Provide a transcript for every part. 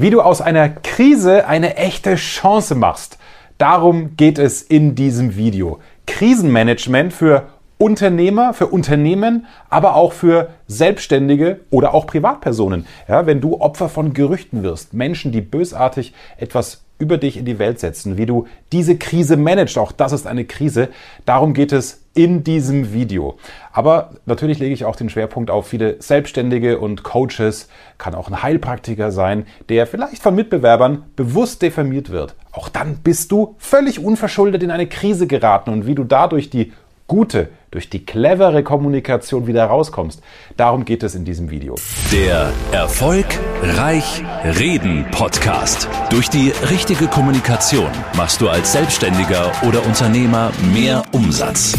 Wie du aus einer Krise eine echte Chance machst. Darum geht es in diesem Video. Krisenmanagement für Unternehmer, für Unternehmen, aber auch für Selbstständige oder auch Privatpersonen. Ja, wenn du Opfer von Gerüchten wirst, Menschen, die bösartig etwas über dich in die Welt setzen, wie du diese Krise managst. Auch das ist eine Krise. Darum geht es in diesem Video. Aber natürlich lege ich auch den Schwerpunkt auf viele Selbstständige und Coaches, kann auch ein Heilpraktiker sein, der vielleicht von Mitbewerbern bewusst diffamiert wird. Auch dann bist du völlig unverschuldet in eine Krise geraten und wie du dadurch die gute, durch die clevere Kommunikation wieder rauskommst. Darum geht es in diesem Video. Der Erfolg Reich Reden Podcast. Durch die richtige Kommunikation machst du als Selbstständiger oder Unternehmer mehr Umsatz.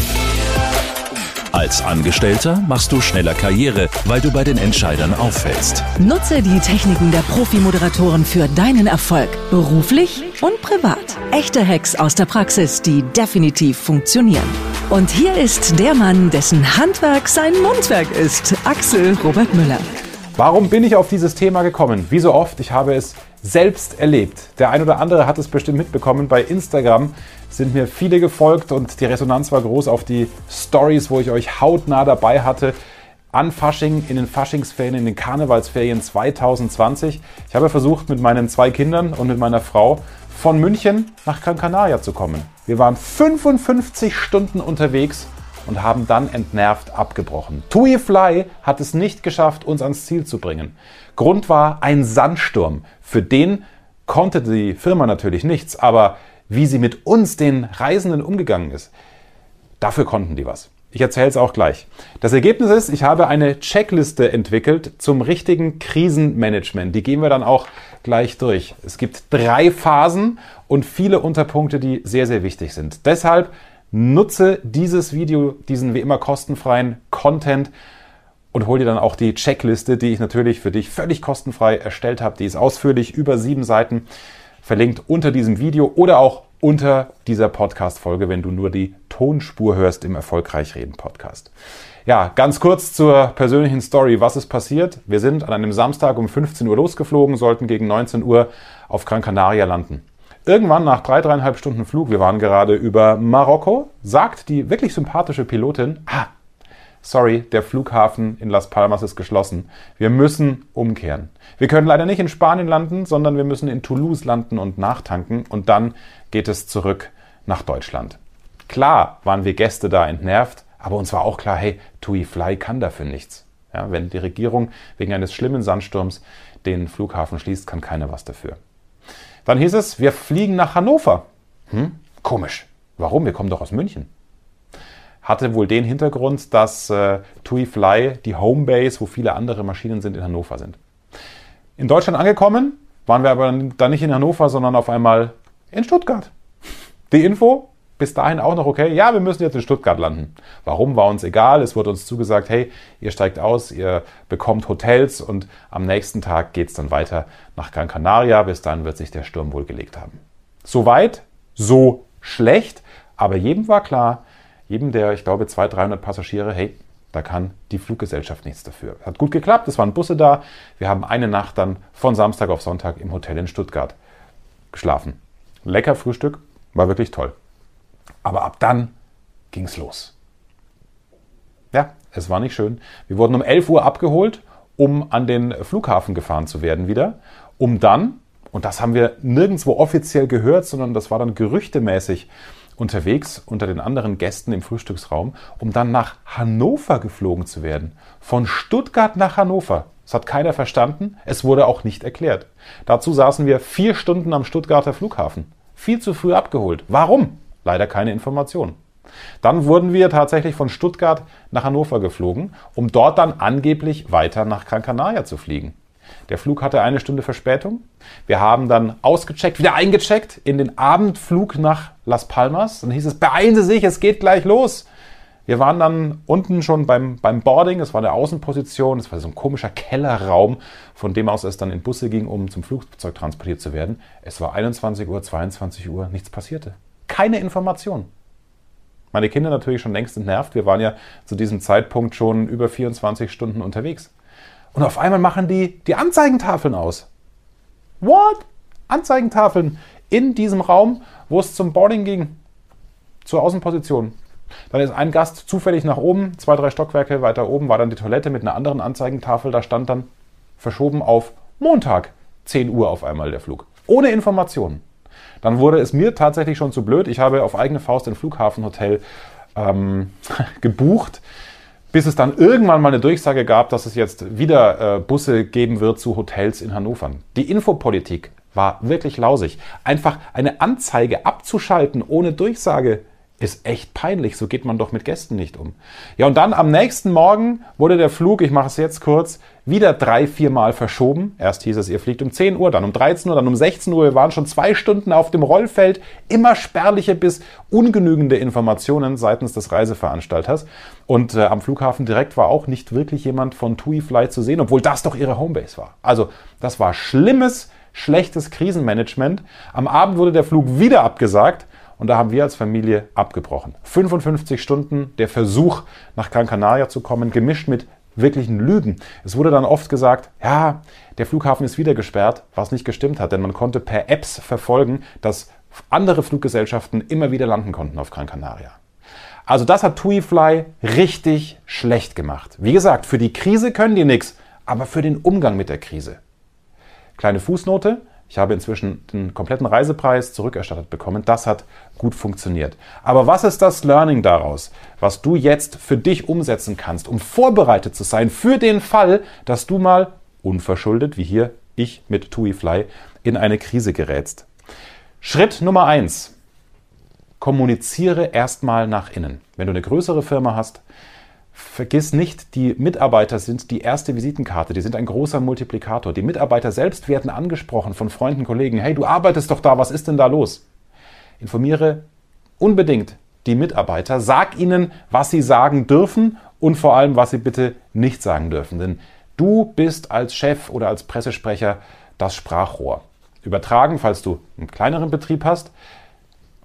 Als Angestellter machst du schneller Karriere, weil du bei den Entscheidern auffällst. Nutze die Techniken der Profi-Moderatoren für deinen Erfolg, beruflich und privat. Echte Hacks aus der Praxis, die definitiv funktionieren. Und hier ist der Mann, dessen Handwerk sein Mundwerk ist, Axel Robert Müller. Warum bin ich auf dieses Thema gekommen? Wie so oft, ich habe es selbst erlebt. Der ein oder andere hat es bestimmt mitbekommen. Bei Instagram sind mir viele gefolgt und die Resonanz war groß auf die Stories, wo ich euch hautnah dabei hatte. An Fasching, in den Faschingsferien, in den Karnevalsferien 2020. Ich habe versucht, mit meinen zwei Kindern und mit meiner Frau von München nach Gran Canaria zu kommen. Wir waren 55 Stunden unterwegs und haben dann entnervt abgebrochen. TUI Fly hat es nicht geschafft, uns ans Ziel zu bringen. Grund war ein Sandsturm. Für den konnte die Firma natürlich nichts, aber wie sie mit uns, den Reisenden, umgegangen ist, dafür konnten die was. Ich erzähle es auch gleich. Das Ergebnis ist, ich habe eine Checkliste entwickelt zum richtigen Krisenmanagement. Die gehen wir dann auch gleich durch. Es gibt drei Phasen und viele Unterpunkte, die sehr, sehr wichtig sind. Deshalb Nutze dieses Video, diesen wie immer kostenfreien Content und hol dir dann auch die Checkliste, die ich natürlich für dich völlig kostenfrei erstellt habe. Die ist ausführlich über sieben Seiten verlinkt unter diesem Video oder auch unter dieser Podcast-Folge, wenn du nur die Tonspur hörst im Erfolgreich Reden Podcast. Ja, ganz kurz zur persönlichen Story. Was ist passiert? Wir sind an einem Samstag um 15 Uhr losgeflogen, sollten gegen 19 Uhr auf Gran Canaria landen. Irgendwann nach drei, dreieinhalb Stunden Flug, wir waren gerade über Marokko, sagt die wirklich sympathische Pilotin, ah, sorry, der Flughafen in Las Palmas ist geschlossen. Wir müssen umkehren. Wir können leider nicht in Spanien landen, sondern wir müssen in Toulouse landen und nachtanken und dann geht es zurück nach Deutschland. Klar waren wir Gäste da entnervt, aber uns war auch klar, hey, TUI Fly kann dafür nichts. Ja, wenn die Regierung wegen eines schlimmen Sandsturms den Flughafen schließt, kann keiner was dafür. Dann hieß es, wir fliegen nach Hannover. Hm? Komisch. Warum? Wir kommen doch aus München. Hatte wohl den Hintergrund, dass äh, TUI Fly die Homebase, wo viele andere Maschinen sind, in Hannover sind. In Deutschland angekommen, waren wir aber dann nicht in Hannover, sondern auf einmal in Stuttgart. Die Info, bis dahin auch noch okay. Ja, wir müssen jetzt in Stuttgart landen. Warum war uns egal. Es wurde uns zugesagt, hey, ihr steigt aus, ihr bekommt Hotels und am nächsten Tag geht es dann weiter nach Gran Canaria. Bis dann wird sich der Sturm wohl gelegt haben. Soweit, so schlecht. Aber jedem war klar, jedem der, ich glaube, 200, 300 Passagiere, hey, da kann die Fluggesellschaft nichts dafür. Hat gut geklappt, es waren Busse da. Wir haben eine Nacht dann von Samstag auf Sonntag im Hotel in Stuttgart geschlafen. Lecker Frühstück, war wirklich toll. Aber ab dann ging es los. Ja, es war nicht schön. Wir wurden um 11 Uhr abgeholt, um an den Flughafen gefahren zu werden wieder, um dann, und das haben wir nirgendwo offiziell gehört, sondern das war dann gerüchtemäßig unterwegs unter den anderen Gästen im Frühstücksraum, um dann nach Hannover geflogen zu werden. Von Stuttgart nach Hannover. Das hat keiner verstanden, es wurde auch nicht erklärt. Dazu saßen wir vier Stunden am Stuttgarter Flughafen. Viel zu früh abgeholt. Warum? Leider keine Information. Dann wurden wir tatsächlich von Stuttgart nach Hannover geflogen, um dort dann angeblich weiter nach Gran Canaria zu fliegen. Der Flug hatte eine Stunde Verspätung. Wir haben dann ausgecheckt, wieder eingecheckt in den Abendflug nach Las Palmas. Dann hieß es, beeilen Sie sich, es geht gleich los. Wir waren dann unten schon beim, beim Boarding, es war eine Außenposition, es war so ein komischer Kellerraum, von dem aus es dann in Busse ging, um zum Flugzeug transportiert zu werden. Es war 21 Uhr, 22 Uhr, nichts passierte keine Information. Meine Kinder natürlich schon längst entnervt. Wir waren ja zu diesem Zeitpunkt schon über 24 Stunden unterwegs. Und auf einmal machen die die Anzeigentafeln aus. What? Anzeigentafeln in diesem Raum, wo es zum Boarding ging, zur Außenposition. Dann ist ein Gast zufällig nach oben, zwei, drei Stockwerke weiter oben war dann die Toilette mit einer anderen Anzeigentafel. Da stand dann verschoben auf Montag, 10 Uhr auf einmal der Flug. Ohne Informationen. Dann wurde es mir tatsächlich schon zu blöd. Ich habe auf eigene Faust ein Flughafenhotel ähm, gebucht, bis es dann irgendwann mal eine Durchsage gab, dass es jetzt wieder äh, Busse geben wird zu Hotels in Hannover. Die Infopolitik war wirklich lausig. Einfach eine Anzeige abzuschalten ohne Durchsage ist echt peinlich. So geht man doch mit Gästen nicht um. Ja, und dann am nächsten Morgen wurde der Flug, ich mache es jetzt kurz, wieder drei, vier Mal verschoben. Erst hieß es, ihr fliegt um 10 Uhr, dann um 13 Uhr, dann um 16 Uhr. Wir waren schon zwei Stunden auf dem Rollfeld. Immer spärliche bis ungenügende Informationen seitens des Reiseveranstalters. Und äh, am Flughafen direkt war auch nicht wirklich jemand von TUI Fly zu sehen, obwohl das doch ihre Homebase war. Also, das war schlimmes, schlechtes Krisenmanagement. Am Abend wurde der Flug wieder abgesagt. Und da haben wir als Familie abgebrochen. 55 Stunden der Versuch, nach Gran Canaria zu kommen, gemischt mit wirklichen Lügen. Es wurde dann oft gesagt, ja, der Flughafen ist wieder gesperrt, was nicht gestimmt hat, denn man konnte per Apps verfolgen, dass andere Fluggesellschaften immer wieder landen konnten auf Gran Canaria. Also das hat TuiFly richtig schlecht gemacht. Wie gesagt, für die Krise können die nichts, aber für den Umgang mit der Krise. Kleine Fußnote, ich habe inzwischen den kompletten Reisepreis zurückerstattet bekommen. Das hat gut funktioniert. Aber was ist das Learning daraus, was du jetzt für dich umsetzen kannst, um vorbereitet zu sein für den Fall, dass du mal unverschuldet, wie hier ich mit TuiFly, in eine Krise gerätst? Schritt Nummer eins: Kommuniziere erstmal nach innen. Wenn du eine größere Firma hast, Vergiss nicht, die Mitarbeiter sind die erste Visitenkarte, die sind ein großer Multiplikator. Die Mitarbeiter selbst werden angesprochen von Freunden, Kollegen. Hey, du arbeitest doch da, was ist denn da los? Informiere unbedingt die Mitarbeiter, sag ihnen, was sie sagen dürfen und vor allem, was sie bitte nicht sagen dürfen. Denn du bist als Chef oder als Pressesprecher das Sprachrohr. Übertragen, falls du einen kleineren Betrieb hast,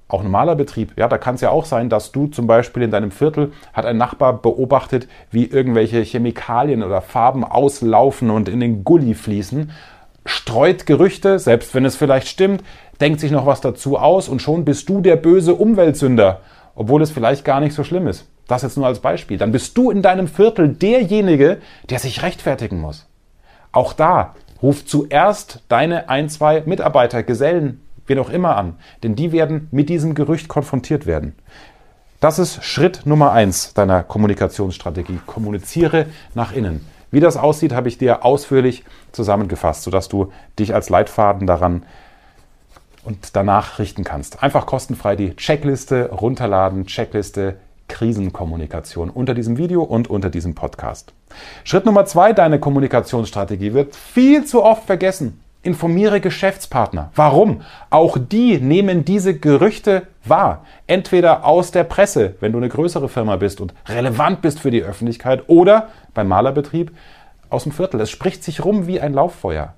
auch normaler Betrieb, ja, da kann es ja auch sein, dass du zum Beispiel in deinem Viertel hat ein Nachbar beobachtet, wie irgendwelche Chemikalien oder Farben auslaufen und in den Gully fließen, streut Gerüchte, selbst wenn es vielleicht stimmt, denkt sich noch was dazu aus und schon bist du der böse Umweltsünder, obwohl es vielleicht gar nicht so schlimm ist. Das jetzt nur als Beispiel. Dann bist du in deinem Viertel derjenige, der sich rechtfertigen muss. Auch da ruf zuerst deine ein, zwei Mitarbeiter, Gesellen wen auch immer an, denn die werden mit diesem Gerücht konfrontiert werden. Das ist Schritt Nummer eins deiner Kommunikationsstrategie. Kommuniziere nach innen. Wie das aussieht, habe ich dir ausführlich zusammengefasst, sodass du dich als Leitfaden daran und danach richten kannst. Einfach kostenfrei die Checkliste runterladen, Checkliste Krisenkommunikation unter diesem Video und unter diesem Podcast. Schritt Nummer zwei, deine Kommunikationsstrategie wird viel zu oft vergessen. Informiere Geschäftspartner. Warum? Auch die nehmen diese Gerüchte wahr. Entweder aus der Presse, wenn du eine größere Firma bist und relevant bist für die Öffentlichkeit, oder beim Malerbetrieb aus dem Viertel. Es spricht sich rum wie ein Lauffeuer.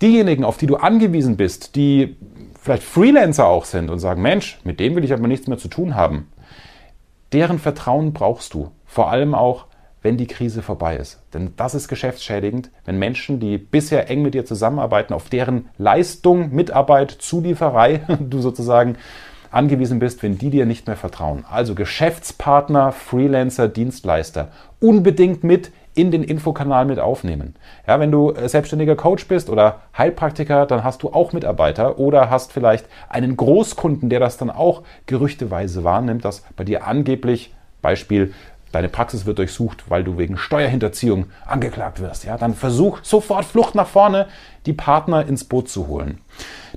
Diejenigen, auf die du angewiesen bist, die vielleicht Freelancer auch sind und sagen, Mensch, mit dem will ich aber nichts mehr zu tun haben, deren Vertrauen brauchst du. Vor allem auch wenn die Krise vorbei ist. Denn das ist geschäftsschädigend, wenn Menschen, die bisher eng mit dir zusammenarbeiten, auf deren Leistung, Mitarbeit, Zulieferei du sozusagen angewiesen bist, wenn die dir nicht mehr vertrauen. Also Geschäftspartner, Freelancer, Dienstleister unbedingt mit in den Infokanal mit aufnehmen. Ja, wenn du äh, selbstständiger Coach bist oder Heilpraktiker, dann hast du auch Mitarbeiter oder hast vielleicht einen Großkunden, der das dann auch gerüchteweise wahrnimmt, dass bei dir angeblich Beispiel deine Praxis wird durchsucht, weil du wegen Steuerhinterziehung angeklagt wirst, ja, dann versuch sofort Flucht nach vorne, die Partner ins Boot zu holen.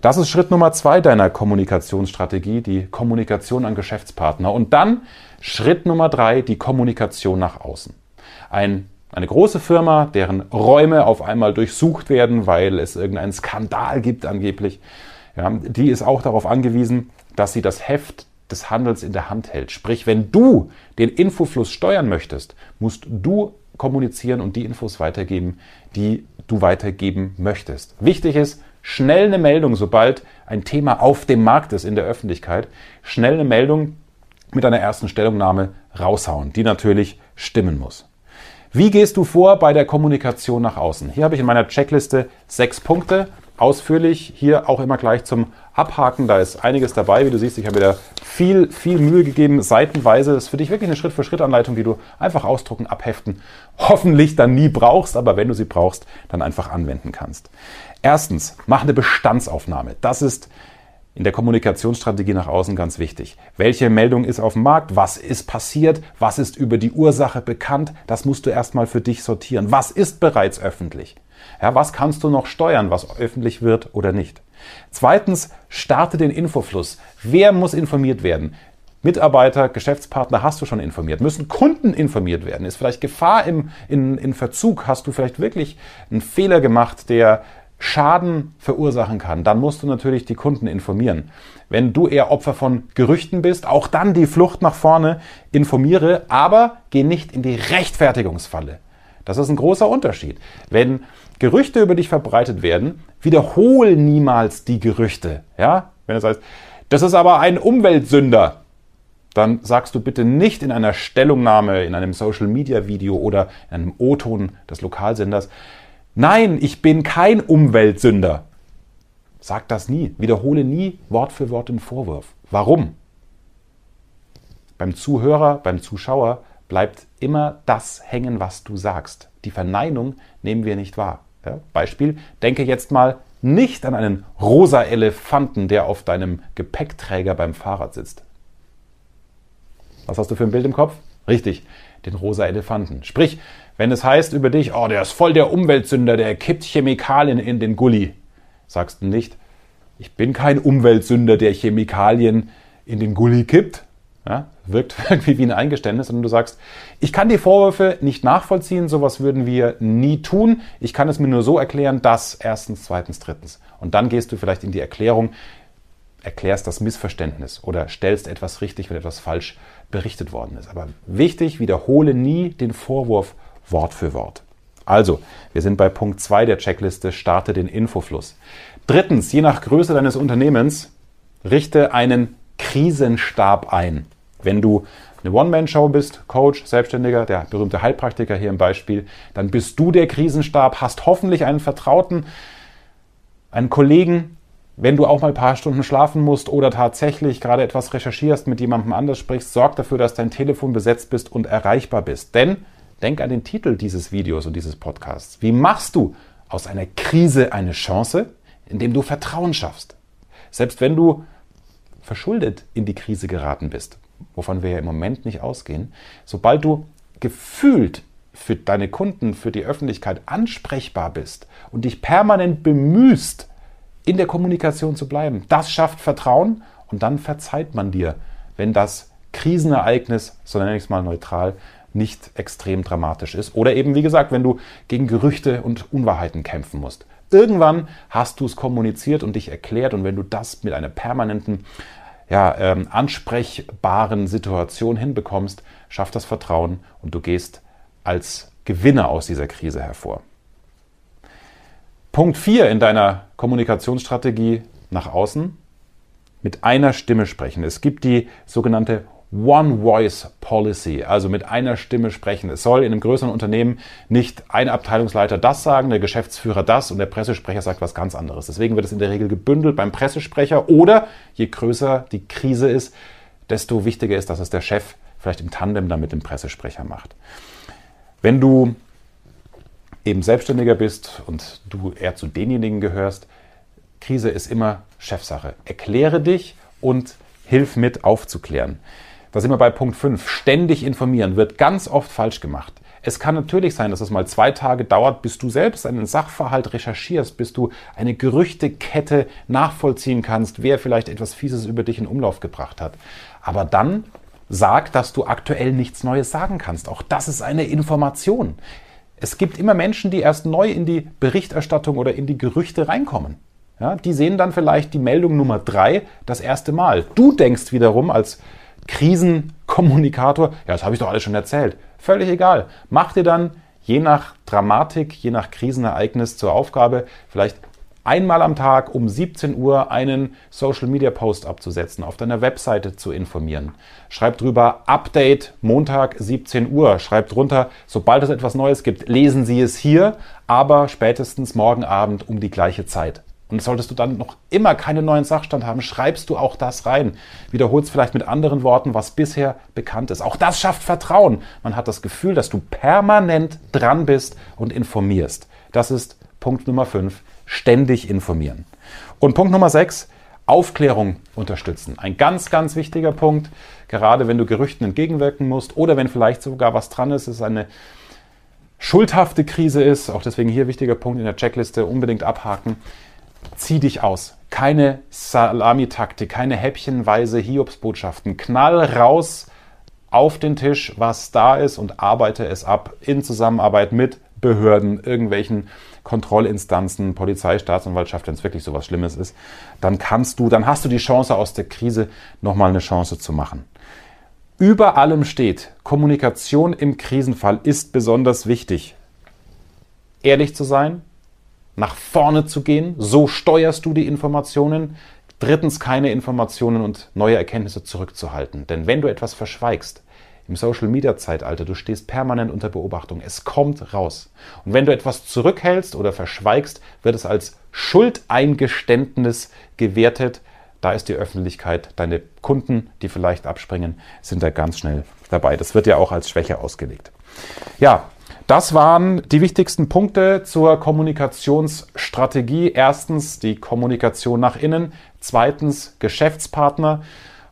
Das ist Schritt Nummer zwei deiner Kommunikationsstrategie, die Kommunikation an Geschäftspartner. Und dann Schritt Nummer drei, die Kommunikation nach außen. Ein eine große Firma, deren Räume auf einmal durchsucht werden, weil es irgendeinen Skandal gibt angeblich, ja, die ist auch darauf angewiesen, dass sie das Heft des Handels in der Hand hält. Sprich, wenn du den Infofluss steuern möchtest, musst du kommunizieren und die Infos weitergeben, die du weitergeben möchtest. Wichtig ist, schnell eine Meldung, sobald ein Thema auf dem Markt ist in der Öffentlichkeit, schnell eine Meldung mit einer ersten Stellungnahme raushauen, die natürlich stimmen muss. Wie gehst du vor bei der Kommunikation nach außen? Hier habe ich in meiner Checkliste sechs Punkte ausführlich. Hier auch immer gleich zum Abhaken. Da ist einiges dabei. Wie du siehst, ich habe da viel, viel Mühe gegeben, seitenweise. Das ist für dich wirklich eine Schritt-für-Schritt-Anleitung, die du einfach ausdrucken, abheften, hoffentlich dann nie brauchst, aber wenn du sie brauchst, dann einfach anwenden kannst. Erstens, mach eine Bestandsaufnahme. Das ist in der Kommunikationsstrategie nach außen ganz wichtig. Welche Meldung ist auf dem Markt? Was ist passiert? Was ist über die Ursache bekannt? Das musst du erstmal für dich sortieren. Was ist bereits öffentlich? Ja, was kannst du noch steuern, was öffentlich wird oder nicht? Zweitens, starte den Infofluss. Wer muss informiert werden? Mitarbeiter, Geschäftspartner hast du schon informiert. Müssen Kunden informiert werden? Ist vielleicht Gefahr im, in, in Verzug? Hast du vielleicht wirklich einen Fehler gemacht, der Schaden verursachen kann? Dann musst du natürlich die Kunden informieren. Wenn du eher Opfer von Gerüchten bist, auch dann die Flucht nach vorne, informiere, aber geh nicht in die Rechtfertigungsfalle. Das ist ein großer Unterschied. Wenn Gerüchte über dich verbreitet werden, wiederhol niemals die Gerüchte. Ja? Wenn das heißt, das ist aber ein Umweltsünder, dann sagst du bitte nicht in einer Stellungnahme, in einem Social Media Video oder in einem O-Ton des Lokalsenders, nein, ich bin kein Umweltsünder. Sag das nie. Wiederhole nie Wort für Wort den Vorwurf. Warum? Beim Zuhörer, beim Zuschauer bleibt immer das hängen, was du sagst. Die Verneinung nehmen wir nicht wahr. Ja, Beispiel, denke jetzt mal nicht an einen rosa Elefanten, der auf deinem Gepäckträger beim Fahrrad sitzt. Was hast du für ein Bild im Kopf? Richtig, den rosa Elefanten. Sprich, wenn es heißt über dich, oh, der ist voll der Umweltsünder, der kippt Chemikalien in den Gully, sagst du nicht, ich bin kein Umweltsünder, der Chemikalien in den Gully kippt, ja, wirkt irgendwie wie ein Eingeständnis, sondern du sagst, ich kann die Vorwürfe nicht nachvollziehen, sowas würden wir nie tun. Ich kann es mir nur so erklären, dass erstens, zweitens, drittens. Und dann gehst du vielleicht in die Erklärung, erklärst das Missverständnis oder stellst etwas richtig, wenn etwas falsch berichtet worden ist. Aber wichtig, wiederhole nie den Vorwurf Wort für Wort. Also, wir sind bei Punkt 2 der Checkliste, starte den Infofluss. Drittens, je nach Größe deines Unternehmens, richte einen Krisenstab ein. Wenn du eine One-Man-Show bist, Coach, Selbstständiger, der berühmte Heilpraktiker hier im Beispiel, dann bist du der Krisenstab, hast hoffentlich einen Vertrauten, einen Kollegen, wenn du auch mal ein paar Stunden schlafen musst oder tatsächlich gerade etwas recherchierst, mit jemandem anders sprichst, sorg dafür, dass dein Telefon besetzt bist und erreichbar bist. Denn denk an den Titel dieses Videos und dieses Podcasts. Wie machst du aus einer Krise eine Chance, indem du Vertrauen schaffst? Selbst wenn du verschuldet in die Krise geraten bist, wovon wir ja im Moment nicht ausgehen, sobald du gefühlt für deine Kunden, für die Öffentlichkeit ansprechbar bist und dich permanent bemühst, in der Kommunikation zu bleiben, das schafft Vertrauen und dann verzeiht man dir, wenn das Krisenereignis, so nenne ich es mal neutral, nicht extrem dramatisch ist. Oder eben, wie gesagt, wenn du gegen Gerüchte und Unwahrheiten kämpfen musst. Irgendwann hast du es kommuniziert und dich erklärt und wenn du das mit einer permanenten ja, ähm, ansprechbaren Situation hinbekommst, schafft das Vertrauen und du gehst als Gewinner aus dieser Krise hervor. Punkt 4 in deiner Kommunikationsstrategie nach außen, mit einer Stimme sprechen. Es gibt die sogenannte One Voice Policy, also mit einer Stimme sprechen. Es soll in einem größeren Unternehmen nicht ein Abteilungsleiter das sagen, der Geschäftsführer das und der Pressesprecher sagt was ganz anderes. Deswegen wird es in der Regel gebündelt beim Pressesprecher oder je größer die Krise ist, desto wichtiger ist, dass es der Chef vielleicht im Tandem dann mit dem Pressesprecher macht. Wenn du eben Selbstständiger bist und du eher zu denjenigen gehörst, Krise ist immer Chefsache. Erkläre dich und hilf mit aufzuklären. Da sind wir bei Punkt 5. Ständig informieren wird ganz oft falsch gemacht. Es kann natürlich sein, dass es mal zwei Tage dauert, bis du selbst einen Sachverhalt recherchierst, bis du eine Gerüchtekette nachvollziehen kannst, wer vielleicht etwas Fieses über dich in Umlauf gebracht hat. Aber dann sag, dass du aktuell nichts Neues sagen kannst. Auch das ist eine Information. Es gibt immer Menschen, die erst neu in die Berichterstattung oder in die Gerüchte reinkommen. Ja, die sehen dann vielleicht die Meldung Nummer drei das erste Mal. Du denkst wiederum als Krisenkommunikator, ja, das habe ich doch alles schon erzählt. Völlig egal. Mach dir dann je nach Dramatik, je nach Krisenereignis zur Aufgabe, vielleicht einmal am Tag um 17 Uhr einen Social Media Post abzusetzen, auf deiner Webseite zu informieren. Schreib drüber Update Montag 17 Uhr. Schreib drunter, sobald es etwas Neues gibt, lesen Sie es hier, aber spätestens morgen Abend um die gleiche Zeit. Und solltest du dann noch immer keinen neuen Sachstand haben, schreibst du auch das rein. Wiederholst vielleicht mit anderen Worten, was bisher bekannt ist. Auch das schafft Vertrauen. Man hat das Gefühl, dass du permanent dran bist und informierst. Das ist Punkt Nummer 5. Ständig informieren. Und Punkt Nummer 6. Aufklärung unterstützen. Ein ganz, ganz wichtiger Punkt, gerade wenn du Gerüchten entgegenwirken musst oder wenn vielleicht sogar was dran ist, ist eine schuldhafte Krise ist, auch deswegen hier wichtiger Punkt in der Checkliste, unbedingt abhaken zieh dich aus. Keine Salamitaktik, keine häppchenweise Hiobsbotschaften. Knall raus auf den Tisch, was da ist und arbeite es ab in Zusammenarbeit mit Behörden, irgendwelchen Kontrollinstanzen, Polizei, Staatsanwaltschaft, wenn es wirklich so was Schlimmes ist, dann kannst du, dann hast du die Chance aus der Krise nochmal eine Chance zu machen. Über allem steht, Kommunikation im Krisenfall ist besonders wichtig. Ehrlich zu sein, nach vorne zu gehen. So steuerst du die Informationen. Drittens, keine Informationen und neue Erkenntnisse zurückzuhalten. Denn wenn du etwas verschweigst, im Social Media Zeitalter, du stehst permanent unter Beobachtung. Es kommt raus. Und wenn du etwas zurückhältst oder verschweigst, wird es als Schuldeingeständnis gewertet. Da ist die Öffentlichkeit, deine Kunden, die vielleicht abspringen, sind da ganz schnell dabei. Das wird ja auch als Schwäche ausgelegt. Ja, das waren die wichtigsten Punkte zur Kommunikationsstrategie. Erstens die Kommunikation nach innen, zweitens Geschäftspartner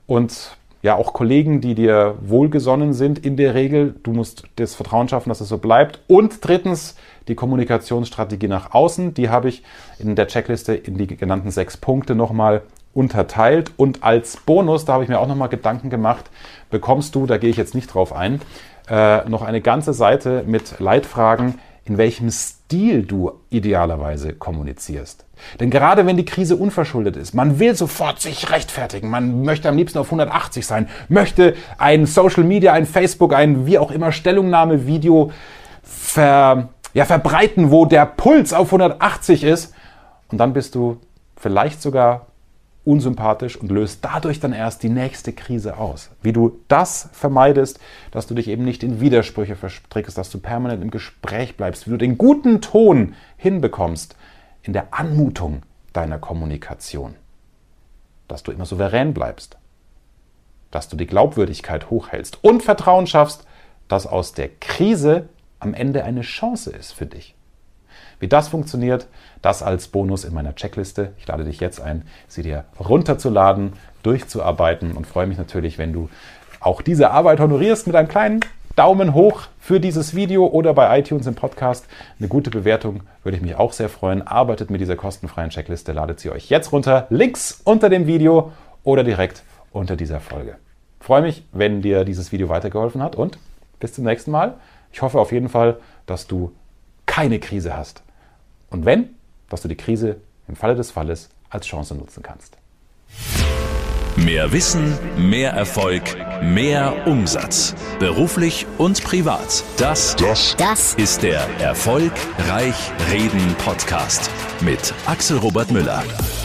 und ja auch Kollegen, die dir wohlgesonnen sind in der Regel. Du musst das Vertrauen schaffen, dass es so bleibt. Und drittens die Kommunikationsstrategie nach außen. Die habe ich in der Checkliste in die genannten sechs Punkte nochmal unterteilt. Und als Bonus, da habe ich mir auch nochmal Gedanken gemacht, bekommst du, da gehe ich jetzt nicht drauf ein, äh, noch eine ganze Seite mit Leitfragen, in welchem Stil du idealerweise kommunizierst. Denn gerade wenn die Krise unverschuldet ist, man will sofort sich rechtfertigen, man möchte am liebsten auf 180 sein, möchte ein Social Media, ein Facebook, ein wie auch immer Stellungnahme-Video ver, ja, verbreiten, wo der Puls auf 180 ist. Und dann bist du vielleicht sogar unsympathisch und löst dadurch dann erst die nächste Krise aus. Wie du das vermeidest, dass du dich eben nicht in Widersprüche verstrickst, dass du permanent im Gespräch bleibst, wie du den guten Ton hinbekommst in der Anmutung deiner Kommunikation. Dass du immer souverän bleibst. Dass du die Glaubwürdigkeit hochhältst und Vertrauen schaffst, dass aus der Krise am Ende eine Chance ist für dich. Wie das funktioniert, das als Bonus in meiner Checkliste. Ich lade dich jetzt ein, sie dir runterzuladen, durchzuarbeiten und freue mich natürlich, wenn du auch diese Arbeit honorierst mit einem kleinen Daumen hoch für dieses Video oder bei iTunes im Podcast. Eine gute Bewertung würde ich mich auch sehr freuen. Arbeitet mit dieser kostenfreien Checkliste, ladet sie euch jetzt runter, links unter dem Video oder direkt unter dieser Folge. Freue mich, wenn dir dieses Video weitergeholfen hat und bis zum nächsten Mal. Ich hoffe auf jeden Fall, dass du keine Krise hast. Und wenn, dass du die Krise im Falle des Falles als Chance nutzen kannst. Mehr Wissen, mehr Erfolg, mehr Umsatz. Beruflich und privat. Das, das, das ist der Erfolgreich Reden Podcast mit Axel Robert Müller.